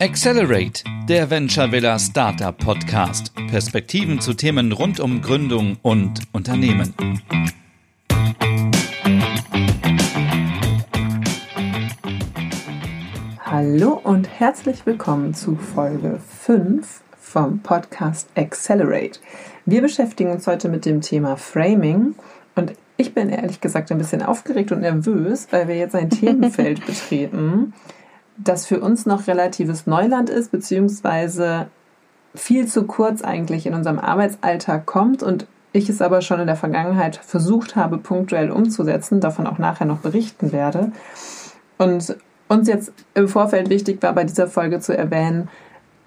Accelerate, der Venture Villa Startup Podcast. Perspektiven zu Themen rund um Gründung und Unternehmen. Hallo und herzlich willkommen zu Folge 5 vom Podcast Accelerate. Wir beschäftigen uns heute mit dem Thema Framing und ich bin ehrlich gesagt ein bisschen aufgeregt und nervös, weil wir jetzt ein Themenfeld betreten, das für uns noch relatives Neuland ist, beziehungsweise viel zu kurz eigentlich in unserem Arbeitsalltag kommt und ich es aber schon in der Vergangenheit versucht habe, punktuell umzusetzen, davon auch nachher noch berichten werde. Und uns jetzt im Vorfeld wichtig war, bei dieser Folge zu erwähnen,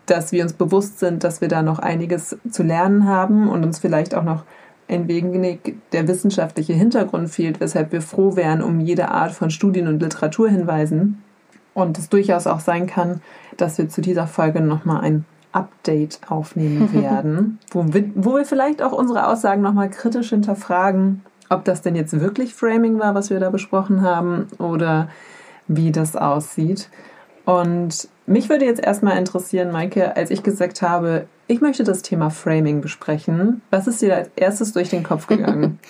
dass wir uns bewusst sind, dass wir da noch einiges zu lernen haben und uns vielleicht auch noch ein wenig der wissenschaftliche Hintergrund fehlt, weshalb wir froh wären um jede Art von Studien und Literatur hinweisen. Und es durchaus auch sein kann, dass wir zu dieser Folge nochmal ein Update aufnehmen werden, wo wir, wo wir vielleicht auch unsere Aussagen nochmal kritisch hinterfragen, ob das denn jetzt wirklich Framing war, was wir da besprochen haben, oder wie das aussieht. Und mich würde jetzt erstmal interessieren, Maike, als ich gesagt habe, ich möchte das Thema Framing besprechen, was ist dir als erstes durch den Kopf gegangen?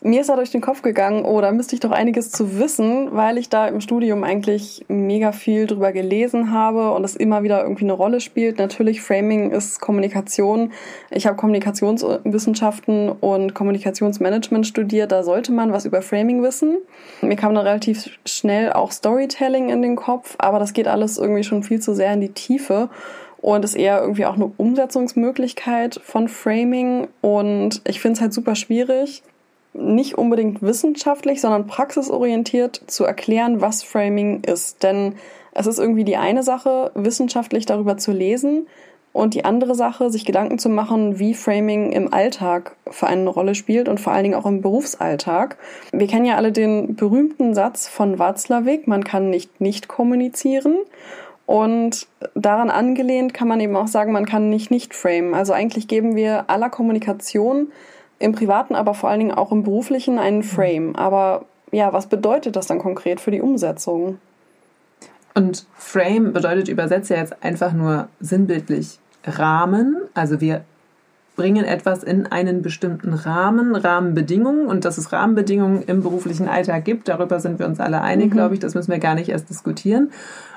Mir ist da durch den Kopf gegangen, oh, da müsste ich doch einiges zu wissen, weil ich da im Studium eigentlich mega viel drüber gelesen habe und es immer wieder irgendwie eine Rolle spielt. Natürlich, Framing ist Kommunikation. Ich habe Kommunikationswissenschaften und Kommunikationsmanagement studiert. Da sollte man was über Framing wissen. Mir kam dann relativ schnell auch Storytelling in den Kopf, aber das geht alles irgendwie schon viel zu sehr in die Tiefe und ist eher irgendwie auch eine Umsetzungsmöglichkeit von Framing und ich finde es halt super schwierig, nicht unbedingt wissenschaftlich, sondern praxisorientiert zu erklären, was Framing ist. Denn es ist irgendwie die eine Sache, wissenschaftlich darüber zu lesen und die andere Sache, sich Gedanken zu machen, wie Framing im Alltag für eine Rolle spielt und vor allen Dingen auch im Berufsalltag. Wir kennen ja alle den berühmten Satz von Watzlawick, man kann nicht nicht kommunizieren. Und daran angelehnt kann man eben auch sagen, man kann nicht nicht framen. Also eigentlich geben wir aller Kommunikation im privaten, aber vor allen Dingen auch im beruflichen einen Frame. Aber ja, was bedeutet das dann konkret für die Umsetzung? Und Frame bedeutet übersetzt ja jetzt einfach nur sinnbildlich Rahmen. Also wir bringen etwas in einen bestimmten Rahmen, Rahmenbedingungen und dass es Rahmenbedingungen im beruflichen Alltag gibt, darüber sind wir uns alle einig, mhm. glaube ich, das müssen wir gar nicht erst diskutieren.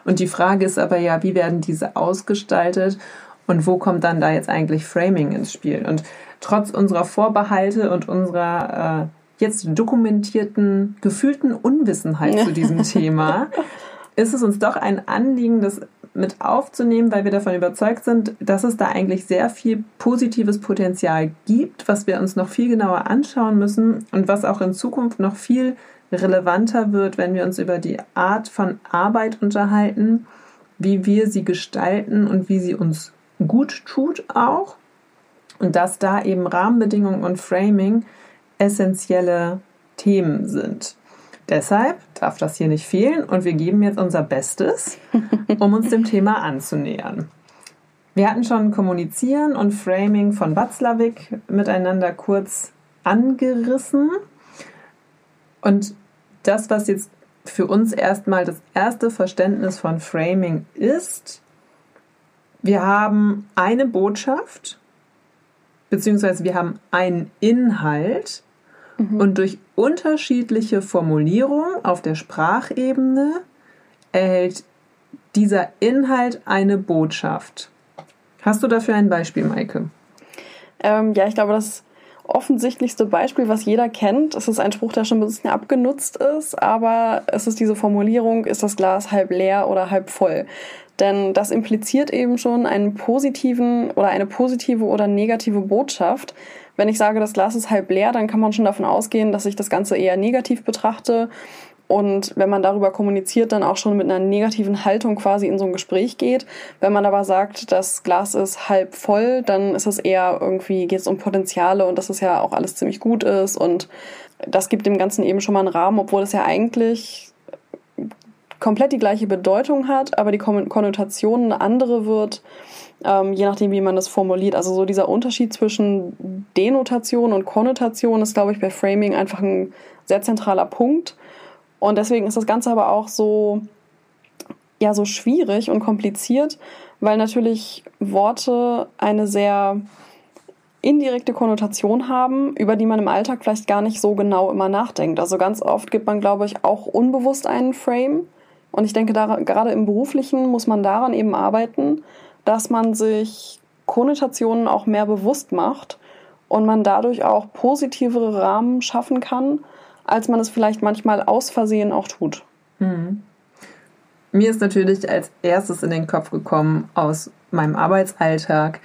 Und die Frage ist aber ja, wie werden diese ausgestaltet und wo kommt dann da jetzt eigentlich Framing ins Spiel? Und trotz unserer Vorbehalte und unserer äh, jetzt dokumentierten, gefühlten Unwissenheit zu diesem Thema, ist es uns doch ein Anliegen, das mit aufzunehmen, weil wir davon überzeugt sind, dass es da eigentlich sehr viel positives Potenzial gibt, was wir uns noch viel genauer anschauen müssen und was auch in Zukunft noch viel relevanter wird, wenn wir uns über die Art von Arbeit unterhalten, wie wir sie gestalten und wie sie uns gut tut auch. Und dass da eben Rahmenbedingungen und Framing essentielle Themen sind. Deshalb darf das hier nicht fehlen und wir geben jetzt unser Bestes, um uns dem Thema anzunähern. Wir hatten schon Kommunizieren und Framing von Watzlawick miteinander kurz angerissen. Und das, was jetzt für uns erstmal das erste Verständnis von Framing ist, wir haben eine Botschaft beziehungsweise wir haben einen Inhalt mhm. und durch unterschiedliche Formulierungen auf der Sprachebene erhält dieser Inhalt eine Botschaft. Hast du dafür ein Beispiel, Maike? Ähm, ja, ich glaube, das offensichtlichste Beispiel, was jeder kennt, es ist ein Spruch, der schon ein bisschen abgenutzt ist, aber es ist diese Formulierung, ist das Glas halb leer oder halb voll? Denn das impliziert eben schon einen positiven oder eine positive oder negative Botschaft. Wenn ich sage, das Glas ist halb leer, dann kann man schon davon ausgehen, dass ich das Ganze eher negativ betrachte. Und wenn man darüber kommuniziert, dann auch schon mit einer negativen Haltung quasi in so ein Gespräch geht. Wenn man aber sagt, das Glas ist halb voll, dann ist es eher irgendwie, geht es um Potenziale und dass es ja auch alles ziemlich gut ist. Und das gibt dem Ganzen eben schon mal einen Rahmen, obwohl es ja eigentlich komplett die gleiche Bedeutung hat, aber die Konnotation eine andere wird, ähm, je nachdem, wie man das formuliert. Also so dieser Unterschied zwischen Denotation und Konnotation ist, glaube ich, bei Framing einfach ein sehr zentraler Punkt. Und deswegen ist das Ganze aber auch so ja so schwierig und kompliziert, weil natürlich Worte eine sehr indirekte Konnotation haben, über die man im Alltag vielleicht gar nicht so genau immer nachdenkt. Also ganz oft gibt man, glaube ich, auch unbewusst einen Frame. Und ich denke, da, gerade im beruflichen muss man daran eben arbeiten, dass man sich Konnotationen auch mehr bewusst macht und man dadurch auch positivere Rahmen schaffen kann, als man es vielleicht manchmal aus Versehen auch tut. Mhm. Mir ist natürlich als erstes in den Kopf gekommen aus meinem Arbeitsalltag,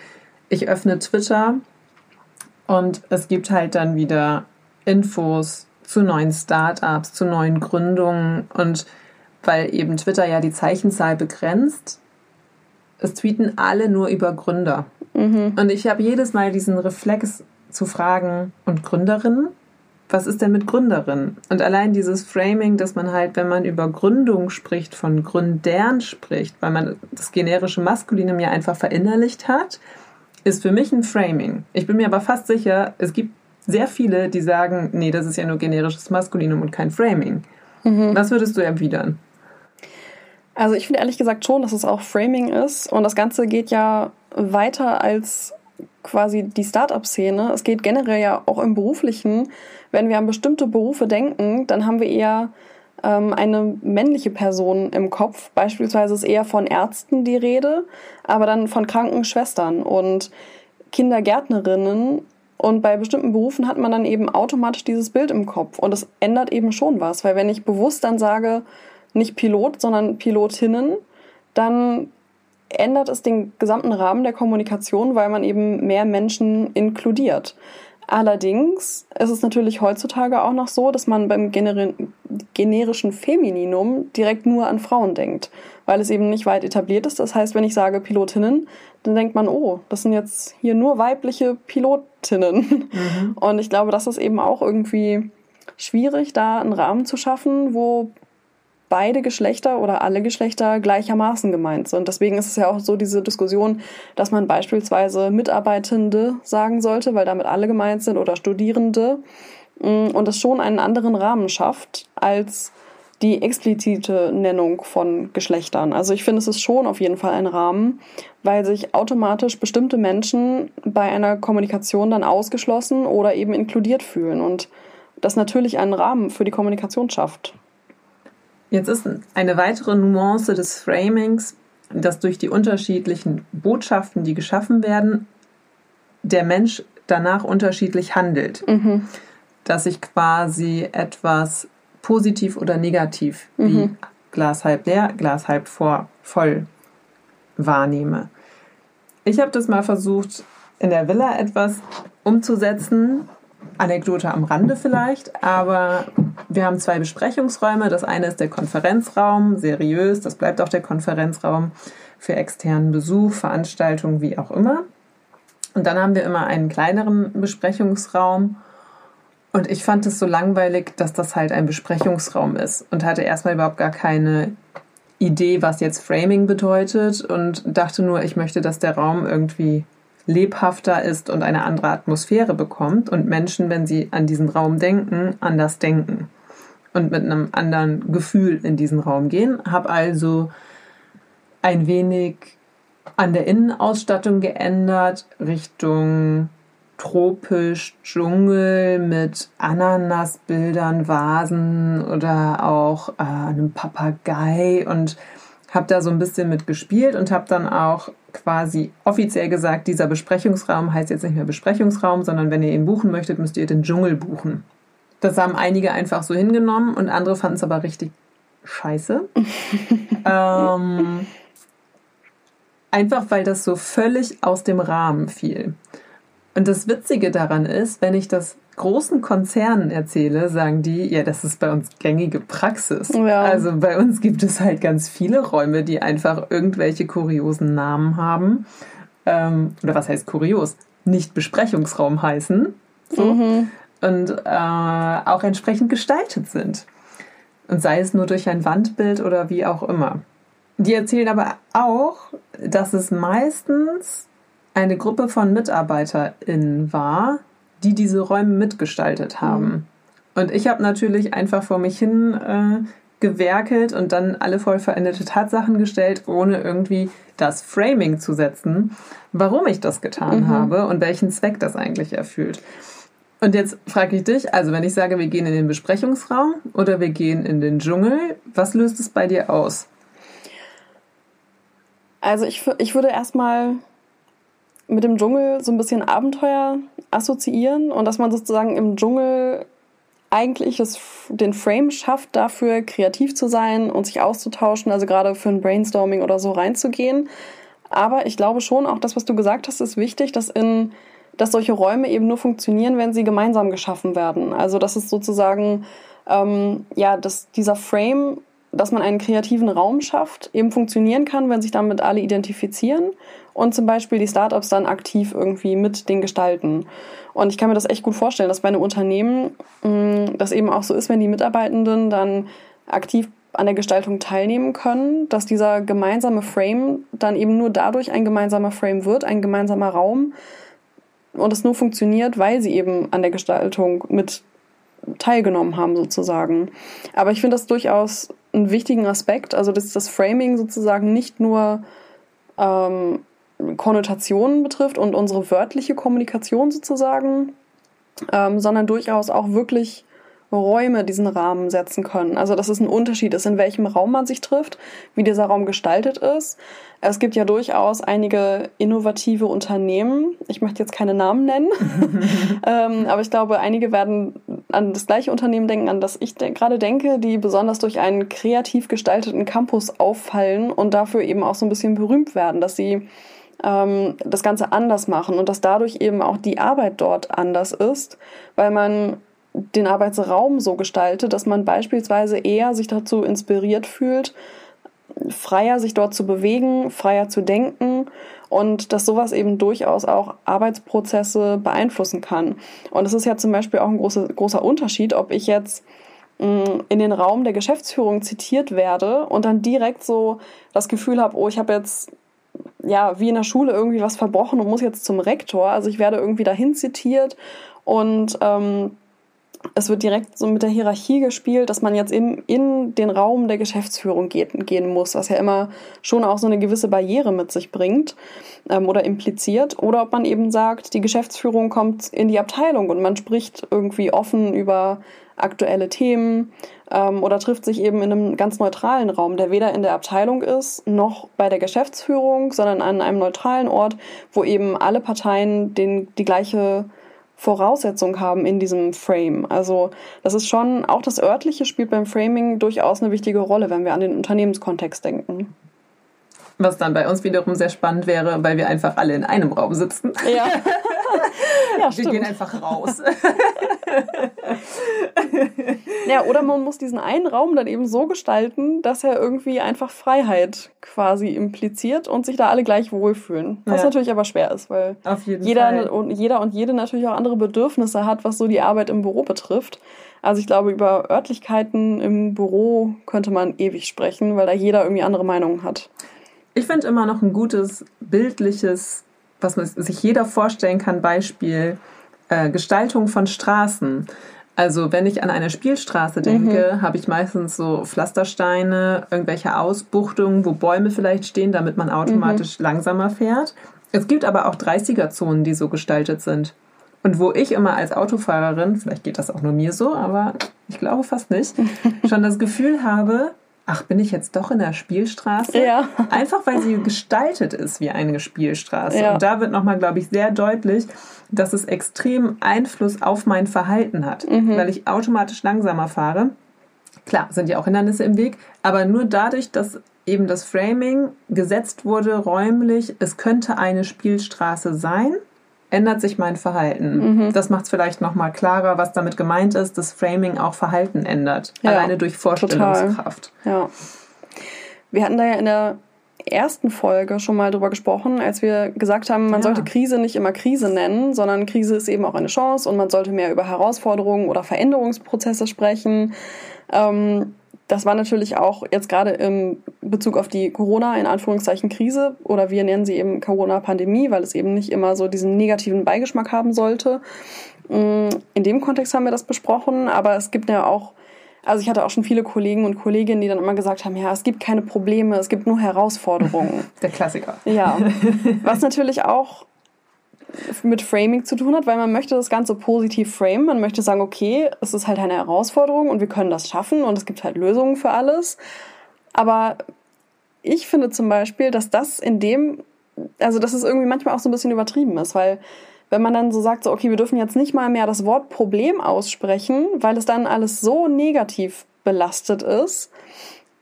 ich öffne Twitter und es gibt halt dann wieder Infos zu neuen Startups, zu neuen Gründungen und weil eben Twitter ja die Zeichenzahl begrenzt, es tweeten alle nur über Gründer. Mhm. Und ich habe jedes Mal diesen Reflex zu fragen, und Gründerinnen? Was ist denn mit Gründerinnen? Und allein dieses Framing, dass man halt, wenn man über Gründung spricht, von Gründern spricht, weil man das generische Maskulinum ja einfach verinnerlicht hat, ist für mich ein Framing. Ich bin mir aber fast sicher, es gibt sehr viele, die sagen, nee, das ist ja nur generisches Maskulinum und kein Framing. Mhm. Was würdest du erwidern? Also ich finde ehrlich gesagt schon, dass es auch Framing ist und das Ganze geht ja weiter als quasi die Startup-Szene. Es geht generell ja auch im Beruflichen. Wenn wir an bestimmte Berufe denken, dann haben wir eher ähm, eine männliche Person im Kopf. Beispielsweise ist eher von Ärzten die Rede, aber dann von Krankenschwestern und Kindergärtnerinnen. Und bei bestimmten Berufen hat man dann eben automatisch dieses Bild im Kopf. Und es ändert eben schon was, weil wenn ich bewusst dann sage, nicht Pilot, sondern Pilotinnen, dann ändert es den gesamten Rahmen der Kommunikation, weil man eben mehr Menschen inkludiert. Allerdings ist es natürlich heutzutage auch noch so, dass man beim generischen Femininum direkt nur an Frauen denkt, weil es eben nicht weit etabliert ist. Das heißt, wenn ich sage Pilotinnen, dann denkt man, oh, das sind jetzt hier nur weibliche Pilotinnen. Mhm. Und ich glaube, das ist eben auch irgendwie schwierig, da einen Rahmen zu schaffen, wo beide Geschlechter oder alle Geschlechter gleichermaßen gemeint sind. Deswegen ist es ja auch so diese Diskussion, dass man beispielsweise Mitarbeitende sagen sollte, weil damit alle gemeint sind oder Studierende mm, und es schon einen anderen Rahmen schafft als die explizite Nennung von Geschlechtern. Also ich finde, es ist schon auf jeden Fall ein Rahmen, weil sich automatisch bestimmte Menschen bei einer Kommunikation dann ausgeschlossen oder eben inkludiert fühlen und das natürlich einen Rahmen für die Kommunikation schafft. Jetzt ist eine weitere Nuance des Framings, dass durch die unterschiedlichen Botschaften, die geschaffen werden, der Mensch danach unterschiedlich handelt. Mhm. Dass ich quasi etwas positiv oder negativ mhm. wie Glas halb leer, Glas halb vor, voll wahrnehme. Ich habe das mal versucht, in der Villa etwas umzusetzen, Anekdote am Rande vielleicht, aber wir haben zwei Besprechungsräume. Das eine ist der Konferenzraum, seriös, das bleibt auch der Konferenzraum für externen Besuch, Veranstaltungen, wie auch immer. Und dann haben wir immer einen kleineren Besprechungsraum. Und ich fand es so langweilig, dass das halt ein Besprechungsraum ist und hatte erstmal überhaupt gar keine Idee, was jetzt Framing bedeutet und dachte nur, ich möchte, dass der Raum irgendwie lebhafter ist und eine andere Atmosphäre bekommt und Menschen, wenn sie an diesen Raum denken, anders denken und mit einem anderen Gefühl in diesen Raum gehen. Habe also ein wenig an der Innenausstattung geändert, Richtung tropisch, Dschungel mit Ananasbildern, Vasen oder auch äh, einem Papagei und habe da so ein bisschen mit gespielt und habe dann auch quasi offiziell gesagt, dieser Besprechungsraum heißt jetzt nicht mehr Besprechungsraum, sondern wenn ihr ihn buchen möchtet, müsst ihr den Dschungel buchen. Das haben einige einfach so hingenommen und andere fanden es aber richtig scheiße. ähm, einfach weil das so völlig aus dem Rahmen fiel. Und das Witzige daran ist, wenn ich das großen Konzernen erzähle, sagen die, ja, das ist bei uns gängige Praxis. Ja. Also bei uns gibt es halt ganz viele Räume, die einfach irgendwelche kuriosen Namen haben. Ähm, oder was heißt kurios? Nicht Besprechungsraum heißen. So. Mhm. Und äh, auch entsprechend gestaltet sind. Und sei es nur durch ein Wandbild oder wie auch immer. Die erzählen aber auch, dass es meistens eine Gruppe von MitarbeiterInnen war, die diese Räume mitgestaltet haben. Mhm. Und ich habe natürlich einfach vor mich hin äh, gewerkelt und dann alle voll veränderte Tatsachen gestellt, ohne irgendwie das Framing zu setzen, warum ich das getan mhm. habe und welchen Zweck das eigentlich erfüllt. Und jetzt frage ich dich, also wenn ich sage, wir gehen in den Besprechungsraum oder wir gehen in den Dschungel, was löst es bei dir aus? Also ich, ich würde erstmal mit dem Dschungel so ein bisschen Abenteuer assoziieren und dass man sozusagen im Dschungel eigentlich das, den Frame schafft, dafür kreativ zu sein und sich auszutauschen, also gerade für ein Brainstorming oder so reinzugehen. Aber ich glaube schon, auch das, was du gesagt hast, ist wichtig, dass in dass solche Räume eben nur funktionieren, wenn sie gemeinsam geschaffen werden. Also das ist sozusagen ähm, ja, dass dieser Frame, dass man einen kreativen Raum schafft, eben funktionieren kann, wenn sich damit alle identifizieren und zum Beispiel die Startups dann aktiv irgendwie mit den gestalten. Und ich kann mir das echt gut vorstellen, dass bei einem Unternehmen mm, das eben auch so ist, wenn die Mitarbeitenden dann aktiv an der Gestaltung teilnehmen können, dass dieser gemeinsame Frame dann eben nur dadurch ein gemeinsamer Frame wird, ein gemeinsamer Raum und es nur funktioniert, weil sie eben an der Gestaltung mit teilgenommen haben sozusagen. Aber ich finde das durchaus einen wichtigen Aspekt, also dass das Framing sozusagen nicht nur ähm, Konnotationen betrifft und unsere wörtliche Kommunikation sozusagen, ähm, sondern durchaus auch wirklich Räume diesen Rahmen setzen können. Also dass es ein Unterschied ist, in welchem Raum man sich trifft, wie dieser Raum gestaltet ist. Es gibt ja durchaus einige innovative Unternehmen. Ich möchte jetzt keine Namen nennen, ähm, aber ich glaube, einige werden an das gleiche Unternehmen denken, an das ich de gerade denke, die besonders durch einen kreativ gestalteten Campus auffallen und dafür eben auch so ein bisschen berühmt werden, dass sie ähm, das Ganze anders machen und dass dadurch eben auch die Arbeit dort anders ist, weil man den Arbeitsraum so gestaltet, dass man beispielsweise eher sich dazu inspiriert fühlt, freier sich dort zu bewegen, freier zu denken und dass sowas eben durchaus auch Arbeitsprozesse beeinflussen kann. Und es ist ja zum Beispiel auch ein großer, großer Unterschied, ob ich jetzt mm, in den Raum der Geschäftsführung zitiert werde und dann direkt so das Gefühl habe, oh, ich habe jetzt ja wie in der Schule irgendwie was verbrochen und muss jetzt zum Rektor. Also ich werde irgendwie dahin zitiert und ähm, es wird direkt so mit der Hierarchie gespielt, dass man jetzt eben in den Raum der Geschäftsführung geht, gehen muss, was ja immer schon auch so eine gewisse Barriere mit sich bringt ähm, oder impliziert. Oder ob man eben sagt, die Geschäftsführung kommt in die Abteilung und man spricht irgendwie offen über aktuelle Themen ähm, oder trifft sich eben in einem ganz neutralen Raum, der weder in der Abteilung ist noch bei der Geschäftsführung, sondern an einem neutralen Ort, wo eben alle Parteien den, die gleiche Voraussetzung haben in diesem Frame. Also das ist schon, auch das örtliche spielt beim Framing durchaus eine wichtige Rolle, wenn wir an den Unternehmenskontext denken. Was dann bei uns wiederum sehr spannend wäre, weil wir einfach alle in einem Raum sitzen. Ja. ja wir stimmt. gehen einfach raus. ja, oder man muss diesen einen Raum dann eben so gestalten, dass er irgendwie einfach Freiheit quasi impliziert und sich da alle gleich wohlfühlen. Was ja. natürlich aber schwer ist, weil jeder, Fall. Und, jeder und jede natürlich auch andere Bedürfnisse hat, was so die Arbeit im Büro betrifft. Also ich glaube, über Örtlichkeiten im Büro könnte man ewig sprechen, weil da jeder irgendwie andere Meinungen hat. Ich finde immer noch ein gutes bildliches, was man sich jeder vorstellen kann, Beispiel äh, Gestaltung von Straßen. Also wenn ich an eine Spielstraße denke, mhm. habe ich meistens so Pflastersteine, irgendwelche Ausbuchtungen, wo Bäume vielleicht stehen, damit man automatisch mhm. langsamer fährt. Es gibt aber auch 30er-Zonen, die so gestaltet sind. Und wo ich immer als Autofahrerin, vielleicht geht das auch nur mir so, aber ich glaube fast nicht, schon das Gefühl habe, ach, bin ich jetzt doch in der Spielstraße? Ja. Einfach weil sie gestaltet ist wie eine Spielstraße. Ja. Und da wird nochmal, glaube ich, sehr deutlich, dass es extrem Einfluss auf mein Verhalten hat, mhm. weil ich automatisch langsamer fahre. Klar, sind ja auch Hindernisse im Weg, aber nur dadurch, dass eben das Framing gesetzt wurde räumlich, es könnte eine Spielstraße sein, ändert sich mein Verhalten. Mhm. Das macht es vielleicht nochmal klarer, was damit gemeint ist, dass Framing auch Verhalten ändert. Ja, alleine durch Vorstellungskraft. Total. Ja. Wir hatten da ja in der ersten Folge schon mal drüber gesprochen, als wir gesagt haben, man ja. sollte Krise nicht immer Krise nennen, sondern Krise ist eben auch eine Chance und man sollte mehr über Herausforderungen oder Veränderungsprozesse sprechen. Ähm, das war natürlich auch jetzt gerade im Bezug auf die Corona in Anführungszeichen Krise oder wir nennen sie eben Corona-Pandemie, weil es eben nicht immer so diesen negativen Beigeschmack haben sollte. Mm, in dem Kontext haben wir das besprochen, aber es gibt ja auch Also ich hatte auch schon viele Kollegen und Kolleginnen, die dann immer gesagt haben, ja, es gibt keine Probleme, es gibt nur Herausforderungen. Der Klassiker. Ja, was natürlich auch mit Framing zu tun hat, weil man möchte das Ganze positiv framen. Man möchte sagen, okay, es ist halt eine Herausforderung und wir können das schaffen und es gibt halt Lösungen für alles. Aber ich finde zum Beispiel, dass das in dem, also dass es irgendwie manchmal auch so ein bisschen übertrieben ist, weil wenn man dann so sagt, so, okay, wir dürfen jetzt nicht mal mehr das Wort Problem aussprechen, weil es dann alles so negativ belastet ist.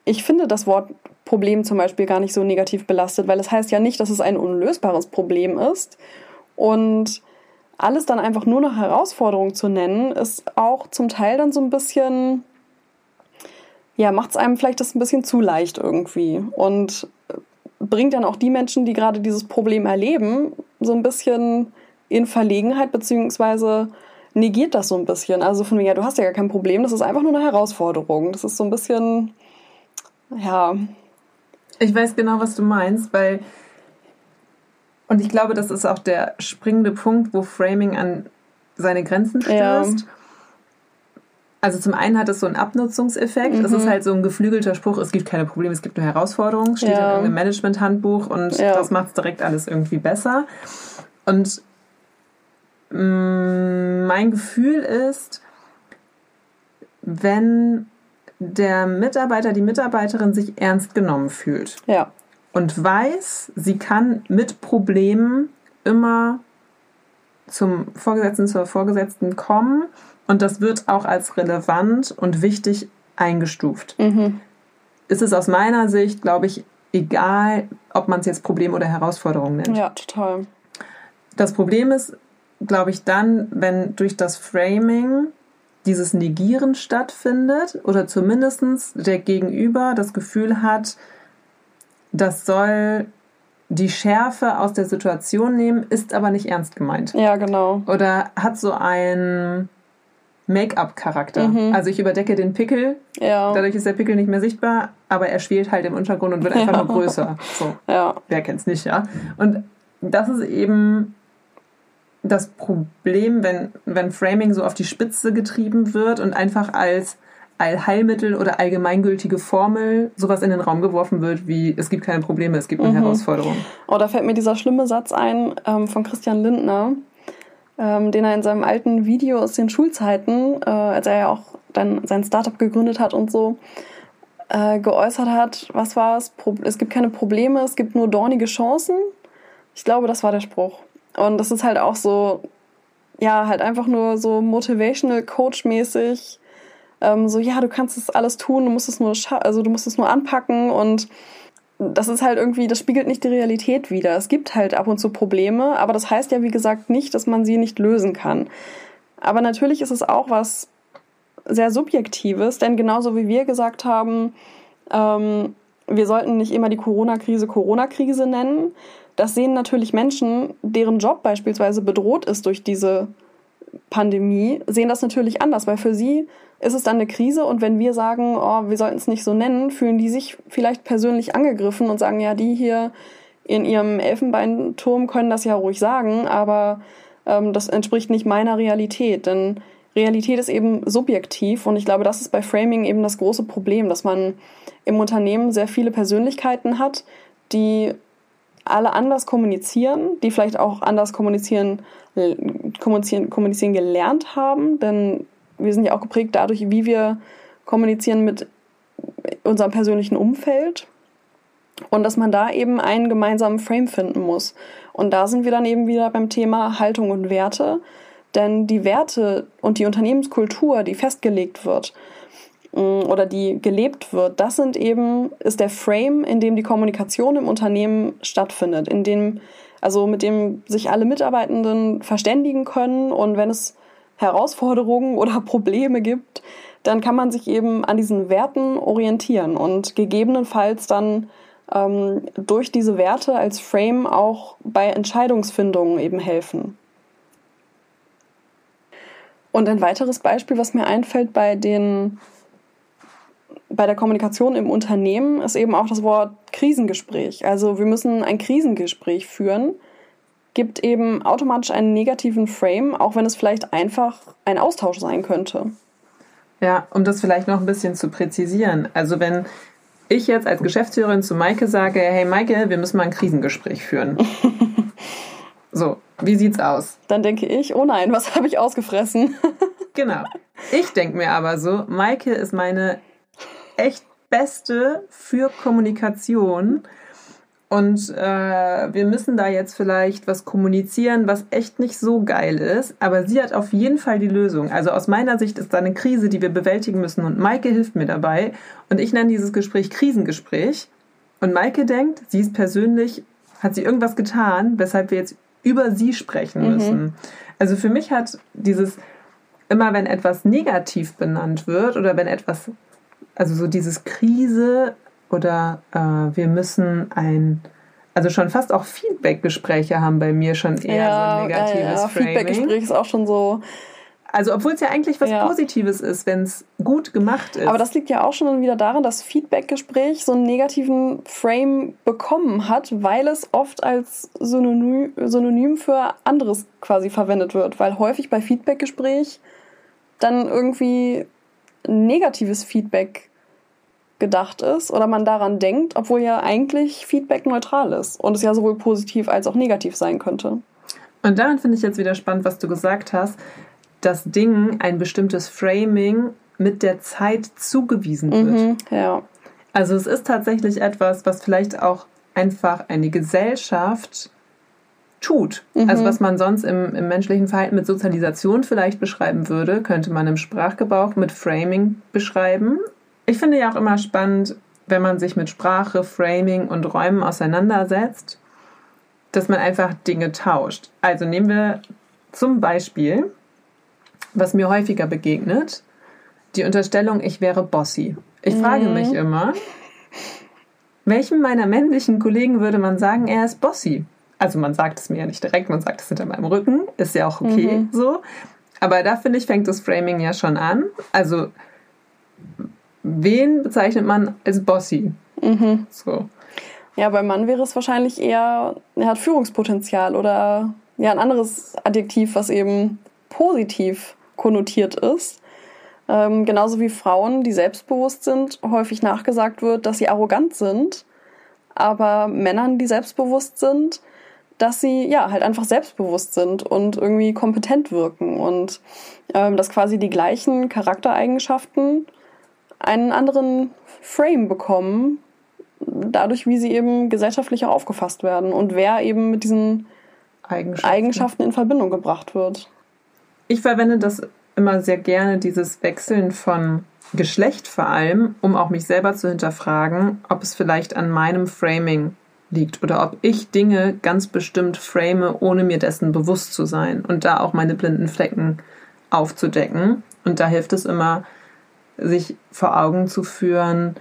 Ich finde das Wort Problem zum Beispiel gar nicht so negativ belastet, weil es heißt ja nicht, dass es ein unlösbares Problem ist. Und alles dann einfach nur noch Herausforderung zu nennen, ist auch zum Teil dann so ein bisschen, ja, macht es einem vielleicht das ein bisschen zu leicht irgendwie. Und bringt dann auch die Menschen, die gerade dieses Problem erleben, so ein bisschen in Verlegenheit, beziehungsweise negiert das so ein bisschen. Also von mir, ja, du hast ja gar kein Problem, das ist einfach nur eine Herausforderung. Das ist so ein bisschen, ja. Ich weiß genau, was du meinst, weil, und ich glaube, das ist auch der springende Punkt, wo Framing an seine Grenzen stößt. Ja. Also zum einen hat es so einen Abnutzungseffekt. Mhm. Es ist halt so ein geflügelter Spruch, es gibt keine Probleme, es gibt nur Herausforderungen. Steht ja. in irgendeinem Management-Handbuch und ja. das macht es direkt alles irgendwie besser. Und Mm, mein Gefühl ist, wenn der Mitarbeiter, die Mitarbeiterin sich ernst genommen fühlt ja. Und weiß, sie kann mit Problemen immer zum Vorgesetzten, zur Vorgesetzten kommen und das wird auch als relevant und wichtig eingestuft. Mhm. Ist es aus meiner Sicht, glaube ich, egal, ob man es jetzt Problem oder Herausforderung nennt. Ja, total. Das Problem ist, glaube ich, dann, wenn durch das Framing dieses Negieren stattfindet oder zumindest der Gegenüber das Gefühl hat, das soll die Schärfe aus der Situation nehmen, ist aber nicht ernst gemeint. Ja, genau. Oder hat so einen Make-up-Charakter. Mhm. Also ich überdecke den Pickel, ja. dadurch ist der Pickel nicht mehr sichtbar, aber er schwelt halt im Untergrund und wird einfach ja. nur größer. So. Ja. Wer kennt's nicht, ja? Und das ist eben das Problem, wenn, wenn Framing so auf die Spitze getrieben wird und einfach als Allheilmittel oder allgemeingültige Formel sowas in den Raum geworfen wird, wie es gibt keine Probleme, es gibt eine mhm. Herausforderung. Oh, da fällt mir dieser schlimme Satz ein ähm, von Christian Lindner, ähm, den er in seinem alten Video aus den Schulzeiten, äh, als er ja auch dann sein Startup gegründet hat und so, äh, geäußert hat. Was war es? Es gibt keine Probleme, es gibt nur dornige Chancen. Ich glaube, das war der Spruch. Und das ist halt auch so, ja, halt einfach nur so motivational Coach-mäßig. Ähm, so, ja, du kannst es alles tun, du musst es nur, also du musst es nur anpacken und das ist halt irgendwie, das spiegelt nicht die Realität wider. Es gibt halt ab und zu Probleme, aber das heißt ja, wie gesagt, nicht, dass man sie nicht lösen kann. Aber natürlich ist es auch was sehr Subjektives, denn genauso wie wir gesagt haben, ähm, wir sollten nicht immer die Corona-Krise Corona-Krise nennen, das sehen natürlich Menschen, deren Job beispielsweise bedroht ist durch diese Pandemie, sehen das natürlich anders, weil für sie ist es dann eine Krise und wenn wir sagen, oh, wir sollten es nicht so nennen, fühlen die sich vielleicht persönlich angegriffen und sagen, ja, die hier in ihrem Elfenbeinturm können das ja ruhig sagen, aber ähm, das entspricht nicht meiner Realität, denn Realität ist eben subjektiv und ich glaube, das ist bei Framing eben das große Problem, dass man im Unternehmen sehr viele Persönlichkeiten hat, die alle anders kommunizieren, die vielleicht auch anders kommunizieren, kommunizieren, kommunizieren gelernt haben, denn wir sind ja auch geprägt dadurch, wie wir kommunizieren mit unserem persönlichen Umfeld. Und dass man da eben einen gemeinsamen Frame finden muss. Und da sind wir dann eben wieder beim Thema Haltung und Werte, denn die Werte und die Unternehmenskultur, die festgelegt wird, oder die gelebt wird, das sind eben, ist der Frame, in dem die Kommunikation im Unternehmen stattfindet, in dem, also mit dem sich alle Mitarbeitenden verständigen können. Und wenn es Herausforderungen oder Probleme gibt, dann kann man sich eben an diesen Werten orientieren und gegebenenfalls dann ähm, durch diese Werte als Frame auch bei Entscheidungsfindungen eben helfen. Und ein weiteres Beispiel, was mir einfällt bei den bei der Kommunikation im Unternehmen ist eben auch das Wort Krisengespräch. Also wir müssen ein Krisengespräch führen, gibt eben automatisch einen negativen Frame, auch wenn es vielleicht einfach ein Austausch sein könnte. Ja, um das vielleicht noch ein bisschen zu präzisieren. Also wenn ich jetzt als Geschäftsführerin zu Maike sage, hey Maike, wir müssen mal ein Krisengespräch führen. so, wie sieht's aus? Dann denke ich, oh nein, was habe ich ausgefressen? genau. Ich denke mir aber so, Maike ist meine echt beste für Kommunikation. Und äh, wir müssen da jetzt vielleicht was kommunizieren, was echt nicht so geil ist. Aber sie hat auf jeden Fall die Lösung. Also aus meiner Sicht ist da eine Krise, die wir bewältigen müssen. Und Maike hilft mir dabei. Und ich nenne dieses Gespräch Krisengespräch. Und Maike denkt, sie ist persönlich, hat sie irgendwas getan, weshalb wir jetzt über sie sprechen mhm. müssen. Mhm. Also für mich hat dieses, immer wenn etwas negativ benannt wird oder wenn etwas, also so dieses Krise oder äh, wir müssen ein, also schon fast auch Feedback-Gespräche haben bei mir schon eher ja, so ein negatives ja, ja. Framing. Feedback-Gespräch ist auch schon so. Also obwohl es ja eigentlich was ja. Positives ist, wenn es gut gemacht ist. Aber das liegt ja auch schon wieder daran, dass Feedback-Gespräch so einen negativen Frame bekommen hat, weil es oft als Synonym, Synonym für anderes quasi verwendet wird. Weil häufig bei Feedback-Gespräch dann irgendwie negatives Feedback gedacht ist oder man daran denkt, obwohl ja eigentlich Feedback neutral ist und es ja sowohl positiv als auch negativ sein könnte. Und daran finde ich jetzt wieder spannend, was du gesagt hast, dass Dingen ein bestimmtes Framing mit der Zeit zugewiesen wird. Mhm, ja. Also es ist tatsächlich etwas, was vielleicht auch einfach eine Gesellschaft tut. Mhm. Also was man sonst im, im menschlichen Verhalten mit Sozialisation vielleicht beschreiben würde, könnte man im Sprachgebrauch mit Framing beschreiben. Ich finde ja auch immer spannend, wenn man sich mit Sprache, Framing und Räumen auseinandersetzt, dass man einfach Dinge tauscht. Also nehmen wir zum Beispiel, was mir häufiger begegnet, die Unterstellung, ich wäre bossy. Ich frage mich mhm. immer, welchem meiner männlichen Kollegen würde man sagen, er ist bossy? Also man sagt es mir ja nicht direkt, man sagt es hinter meinem Rücken, ist ja auch okay mhm. so. Aber da finde ich, fängt das Framing ja schon an. Also wen bezeichnet man als Bossy? Mhm. So. Ja, beim Mann wäre es wahrscheinlich eher, er hat Führungspotenzial oder ja, ein anderes Adjektiv, was eben positiv konnotiert ist. Ähm, genauso wie Frauen, die selbstbewusst sind, häufig nachgesagt wird, dass sie arrogant sind. Aber Männern, die selbstbewusst sind, dass sie ja halt einfach selbstbewusst sind und irgendwie kompetent wirken und ähm, dass quasi die gleichen Charaktereigenschaften einen anderen Frame bekommen, dadurch, wie sie eben gesellschaftlicher aufgefasst werden und wer eben mit diesen Eigenschaften. Eigenschaften in Verbindung gebracht wird. Ich verwende das immer sehr gerne, dieses Wechseln von Geschlecht vor allem, um auch mich selber zu hinterfragen, ob es vielleicht an meinem Framing liegt oder ob ich Dinge ganz bestimmt frame, ohne mir dessen bewusst zu sein und da auch meine blinden Flecken aufzudecken. Und da hilft es immer, sich vor Augen zu führen,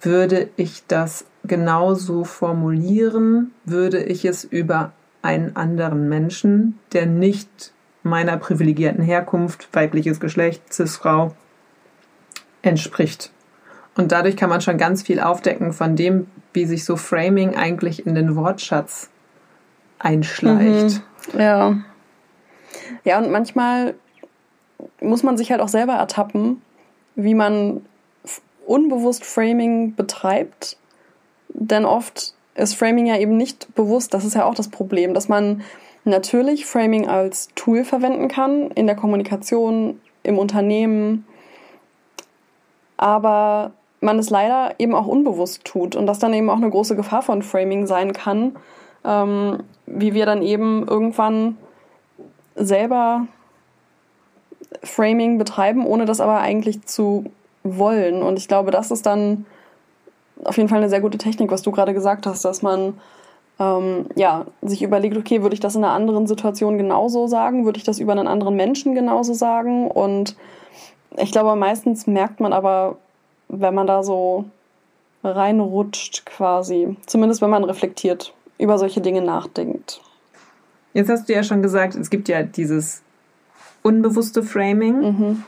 würde ich das genauso formulieren, würde ich es über einen anderen Menschen, der nicht meiner privilegierten Herkunft, weibliches Geschlecht, Cis-Frau, entspricht. Und dadurch kann man schon ganz viel aufdecken von dem, wie sich so Framing eigentlich in den Wortschatz einschleicht. Mhm. Ja. Ja, und manchmal muss man sich halt auch selber ertappen, wie man unbewusst Framing betreibt. Denn oft ist Framing ja eben nicht bewusst. Das ist ja auch das Problem, dass man natürlich Framing als Tool verwenden kann in der Kommunikation, im Unternehmen, aber man es leider eben auch unbewusst tut und das dann eben auch eine große Gefahr von Framing sein kann, ähm, wie wir dann eben irgendwann selber Framing betreiben, ohne das aber eigentlich zu wollen. Und ich glaube, das ist dann auf jeden Fall eine sehr gute Technik, was du gerade gesagt hast, dass man ähm, ja, sich überlegt, okay, würde ich das in einer anderen Situation genauso sagen? Würde ich das über einen anderen Menschen genauso sagen? Und ich glaube, meistens merkt man aber, wenn man da so reinrutscht quasi, zumindest wenn man reflektiert, über solche Dinge nachdenkt. Jetzt hast du ja schon gesagt, es gibt ja dieses unbewusste Framing. Mhm.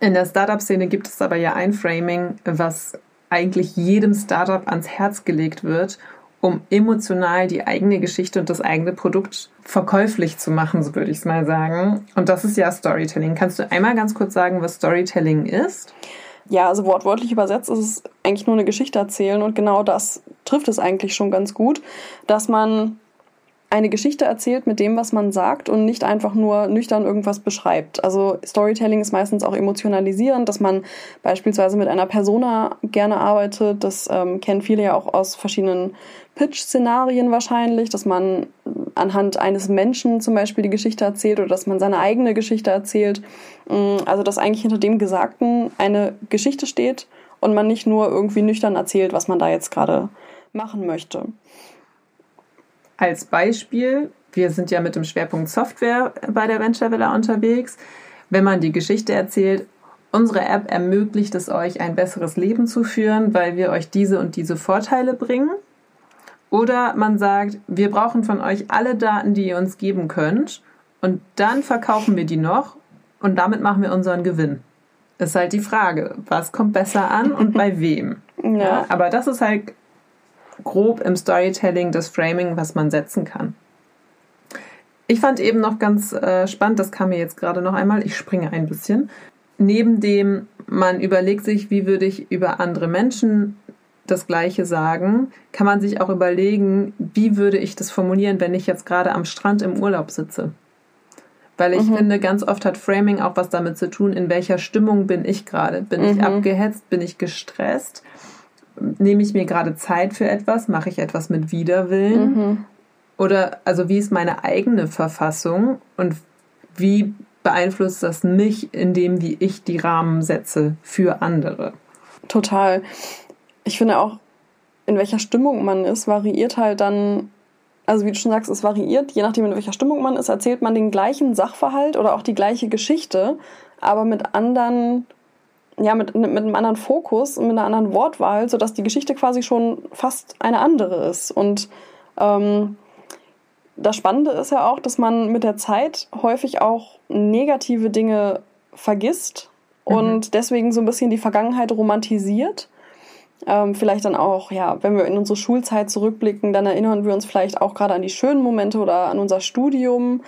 In der Startup-Szene gibt es aber ja ein Framing, was eigentlich jedem Startup ans Herz gelegt wird, um emotional die eigene Geschichte und das eigene Produkt verkäuflich zu machen, so würde ich es mal sagen. Und das ist ja Storytelling. Kannst du einmal ganz kurz sagen, was Storytelling ist? Ja, also wortwörtlich übersetzt ist es eigentlich nur eine Geschichte erzählen und genau das trifft es eigentlich schon ganz gut, dass man eine Geschichte erzählt mit dem, was man sagt und nicht einfach nur nüchtern irgendwas beschreibt. Also Storytelling ist meistens auch emotionalisierend, dass man beispielsweise mit einer Persona gerne arbeitet. Das ähm, kennen viele ja auch aus verschiedenen Pitch-Szenarien wahrscheinlich, dass man anhand eines Menschen zum Beispiel die Geschichte erzählt oder dass man seine eigene Geschichte erzählt. Mm, also dass eigentlich hinter dem Gesagten eine Geschichte steht und man nicht nur irgendwie nüchtern erzählt, was man da jetzt gerade machen möchte. Als Beispiel, wir sind ja mit dem Schwerpunkt Software bei der Venture Villa unterwegs. Wenn man die Geschichte erzählt, unsere App ermöglicht es euch, ein besseres Leben zu führen, weil wir euch diese und diese Vorteile bringen. Oder man sagt, wir brauchen von euch alle Daten, die ihr uns geben könnt. Und dann verkaufen wir die noch und damit machen wir unseren Gewinn. Ist halt die Frage, was kommt besser an und bei wem? Ja. ja. aber das ist halt grob im Storytelling das Framing, was man setzen kann. Ich fand eben noch ganz äh, spannend, das kam mir jetzt gerade noch einmal, ich springe ein bisschen. Neben dem, man überlegt sich, wie würde ich über andere Menschen das Gleiche sagen, kann man sich auch überlegen, wie würde ich das formulieren, wenn ich jetzt gerade am Strand im Urlaub sitze. Weil ich mhm. finde, ganz oft hat Framing auch was damit zu tun, in welcher Stimmung bin ich gerade. Bin mhm. ich abgehetzt? Bin ich gestresst? Nehme ich mir gerade Zeit für etwas? Mache ich etwas mit Widerwillen? Mhm. Oder also wie ist meine eigene Verfassung und wie beeinflusst das mich in dem, wie ich die Rahmen setze für andere? Total. Ich finde auch, in welcher Stimmung man ist, variiert halt dann, also wie du schon sagst, es variiert, je nachdem, in welcher Stimmung man ist, erzählt man den gleichen Sachverhalt oder auch die gleiche Geschichte, aber mit anderen ja, mit, mit einem anderen Fokus und mit einer anderen Wortwahl, sodass die Geschichte quasi schon fast eine andere ist. Und ähm, das Spannende ist ja auch, dass man mit der Zeit häufig auch negative Dinge vergisst mhm. und deswegen so ein bisschen die Vergangenheit romantisiert. Ähm, vielleicht dann auch, ja, wenn wir in unsere Schulzeit zurückblicken, dann erinnern wir uns vielleicht auch gerade an die schönen Momente oder an unser Studium,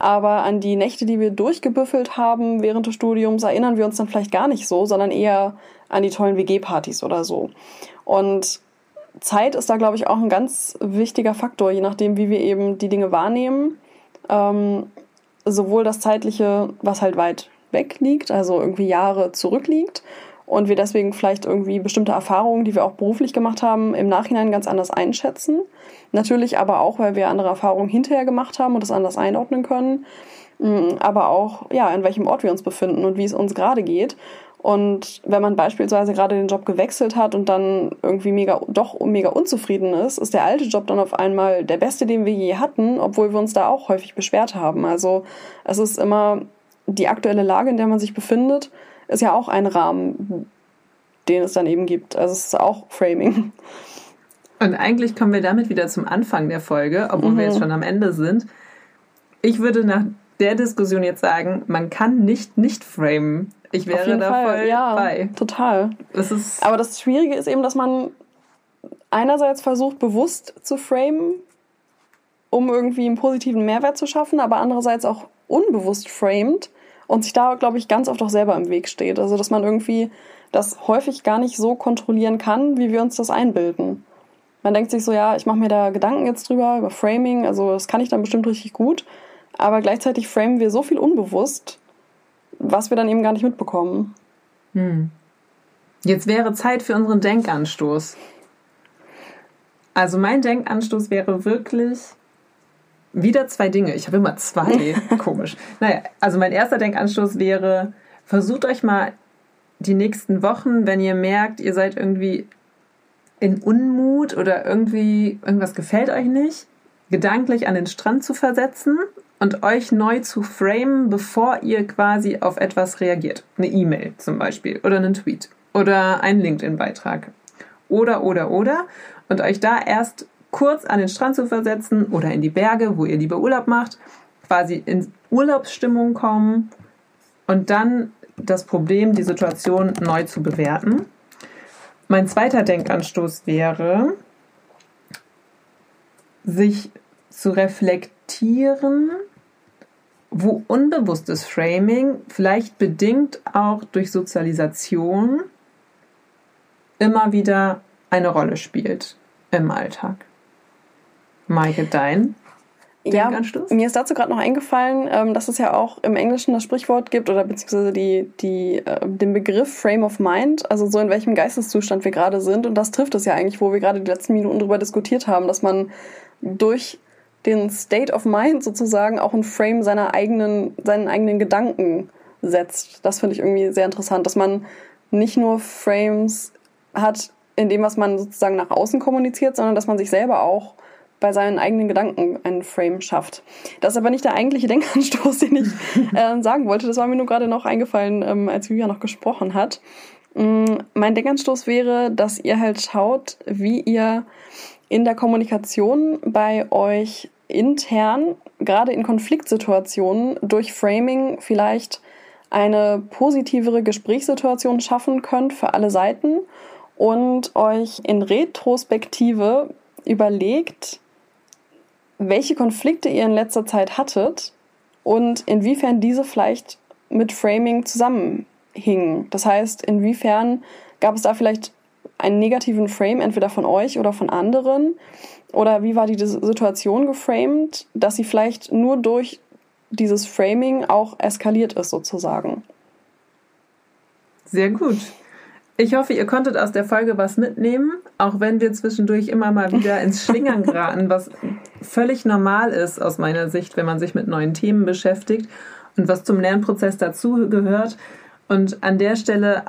aber an die Nächte, die wir durchgebüffelt haben während des Studiums, erinnern wir uns dann vielleicht gar nicht so, sondern eher an die tollen WG-Partys oder so. Und Zeit ist da, glaube ich, auch ein ganz wichtiger Faktor, je nachdem, wie wir eben die Dinge wahrnehmen. Ähm, sowohl das Zeitliche, was halt weit weg liegt, also irgendwie Jahre zurückliegt, und wir deswegen vielleicht irgendwie bestimmte Erfahrungen, die wir auch beruflich gemacht haben, im Nachhinein ganz anders einschätzen. Natürlich aber auch, weil wir andere Erfahrungen hinterher gemacht haben und das anders einordnen können. Mm, aber auch, ja, in welchem Ort wir uns befinden und wie es uns gerade geht. Und wenn man beispielsweise gerade den Job gewechselt hat und dann irgendwie mega, doch mega unzufrieden ist, ist der alte Job dann auf einmal der beste, den wir je hatten, obwohl wir uns da auch häufig beschwert haben. Also es ist immer die aktuelle Lage, in der man sich befindet, ist ja auch ein Rahmen, den es dann eben gibt. Also es ist auch Framing. Und eigentlich kommen wir damit wieder zum Anfang der Folge, obwohl mhm. wir jetzt schon am Ende sind. Ich würde nach der Diskussion jetzt sagen, man kann nicht nicht framen. Ich wäre da Fall. voll ja, bei. Total. Das ist Aber das Schwierige ist eben, dass man einerseits versucht, bewusst zu framen, um irgendwie einen positiven Mehrwert zu schaffen, aber andererseits auch unbewusst framed und sich da, glaube ich, ganz oft auch selber im Weg steht. Also, dass man irgendwie das häufig gar nicht so kontrollieren kann, wie wir uns das einbilden. Man denkt sich so, ja, ich mache mir da Gedanken jetzt drüber, über Framing, also das kann ich dann bestimmt richtig gut, aber gleichzeitig framen wir so viel unbewusst, was wir dann eben gar nicht mitbekommen. Hm. Jetzt wäre Zeit für unseren Denkanstoß. Also mein Denkanstoß wäre wirklich, wieder zwei Dinge. Ich habe immer zwei. Komisch. Naja, also mein erster Denkanstoß wäre, versucht euch mal die nächsten Wochen, wenn ihr merkt, ihr seid irgendwie in Unmut oder irgendwie irgendwas gefällt euch nicht, gedanklich an den Strand zu versetzen und euch neu zu framen, bevor ihr quasi auf etwas reagiert. Eine E-Mail zum Beispiel oder einen Tweet oder einen LinkedIn-Beitrag. Oder, oder, oder. Und euch da erst kurz an den Strand zu versetzen oder in die Berge, wo ihr lieber Urlaub macht, quasi in Urlaubsstimmung kommen und dann das Problem, die Situation neu zu bewerten. Mein zweiter Denkanstoß wäre, sich zu reflektieren, wo unbewusstes Framing vielleicht bedingt auch durch Sozialisation immer wieder eine Rolle spielt im Alltag. Maike, dein ja, mir ist dazu gerade noch eingefallen, ähm, dass es ja auch im Englischen das Sprichwort gibt oder beziehungsweise die, die, äh, den Begriff Frame of Mind, also so in welchem Geisteszustand wir gerade sind. Und das trifft es ja eigentlich, wo wir gerade die letzten Minuten drüber diskutiert haben, dass man durch den State of Mind sozusagen auch ein Frame seiner eigenen, seinen eigenen Gedanken setzt. Das finde ich irgendwie sehr interessant, dass man nicht nur Frames hat in dem, was man sozusagen nach außen kommuniziert, sondern dass man sich selber auch bei seinen eigenen Gedanken einen Frame schafft. Das ist aber nicht der eigentliche Denkanstoß, den ich äh, sagen wollte. Das war mir nur gerade noch eingefallen, ähm, als Julia noch gesprochen hat. Ähm, mein Denkanstoß wäre, dass ihr halt schaut, wie ihr in der Kommunikation bei euch intern, gerade in Konfliktsituationen, durch Framing vielleicht eine positivere Gesprächssituation schaffen könnt für alle Seiten und euch in Retrospektive überlegt, welche Konflikte ihr in letzter Zeit hattet und inwiefern diese vielleicht mit Framing zusammenhingen. Das heißt, inwiefern gab es da vielleicht einen negativen Frame, entweder von euch oder von anderen? Oder wie war die Situation geframed, dass sie vielleicht nur durch dieses Framing auch eskaliert ist, sozusagen? Sehr gut. Ich hoffe, ihr konntet aus der Folge was mitnehmen, auch wenn wir zwischendurch immer mal wieder ins Schlingern geraten, was völlig normal ist aus meiner Sicht, wenn man sich mit neuen Themen beschäftigt und was zum Lernprozess dazu gehört. Und an der Stelle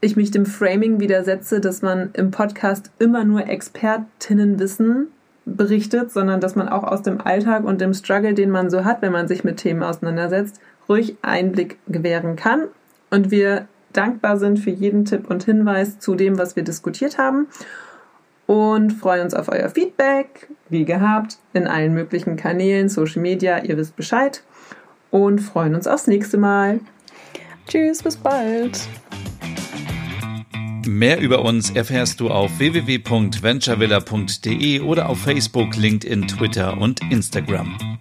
ich mich dem Framing widersetze, dass man im Podcast immer nur Expertinnenwissen berichtet, sondern dass man auch aus dem Alltag und dem Struggle, den man so hat, wenn man sich mit Themen auseinandersetzt, ruhig Einblick gewähren kann. Und wir dankbar sind für jeden Tipp und Hinweis zu dem, was wir diskutiert haben. Und freuen uns auf euer Feedback, wie gehabt, in allen möglichen Kanälen, Social Media, ihr wisst Bescheid. Und freuen uns aufs nächste Mal. Tschüss, bis bald. Mehr über uns erfährst du auf www.venturevilla.de oder auf Facebook, LinkedIn, Twitter und Instagram.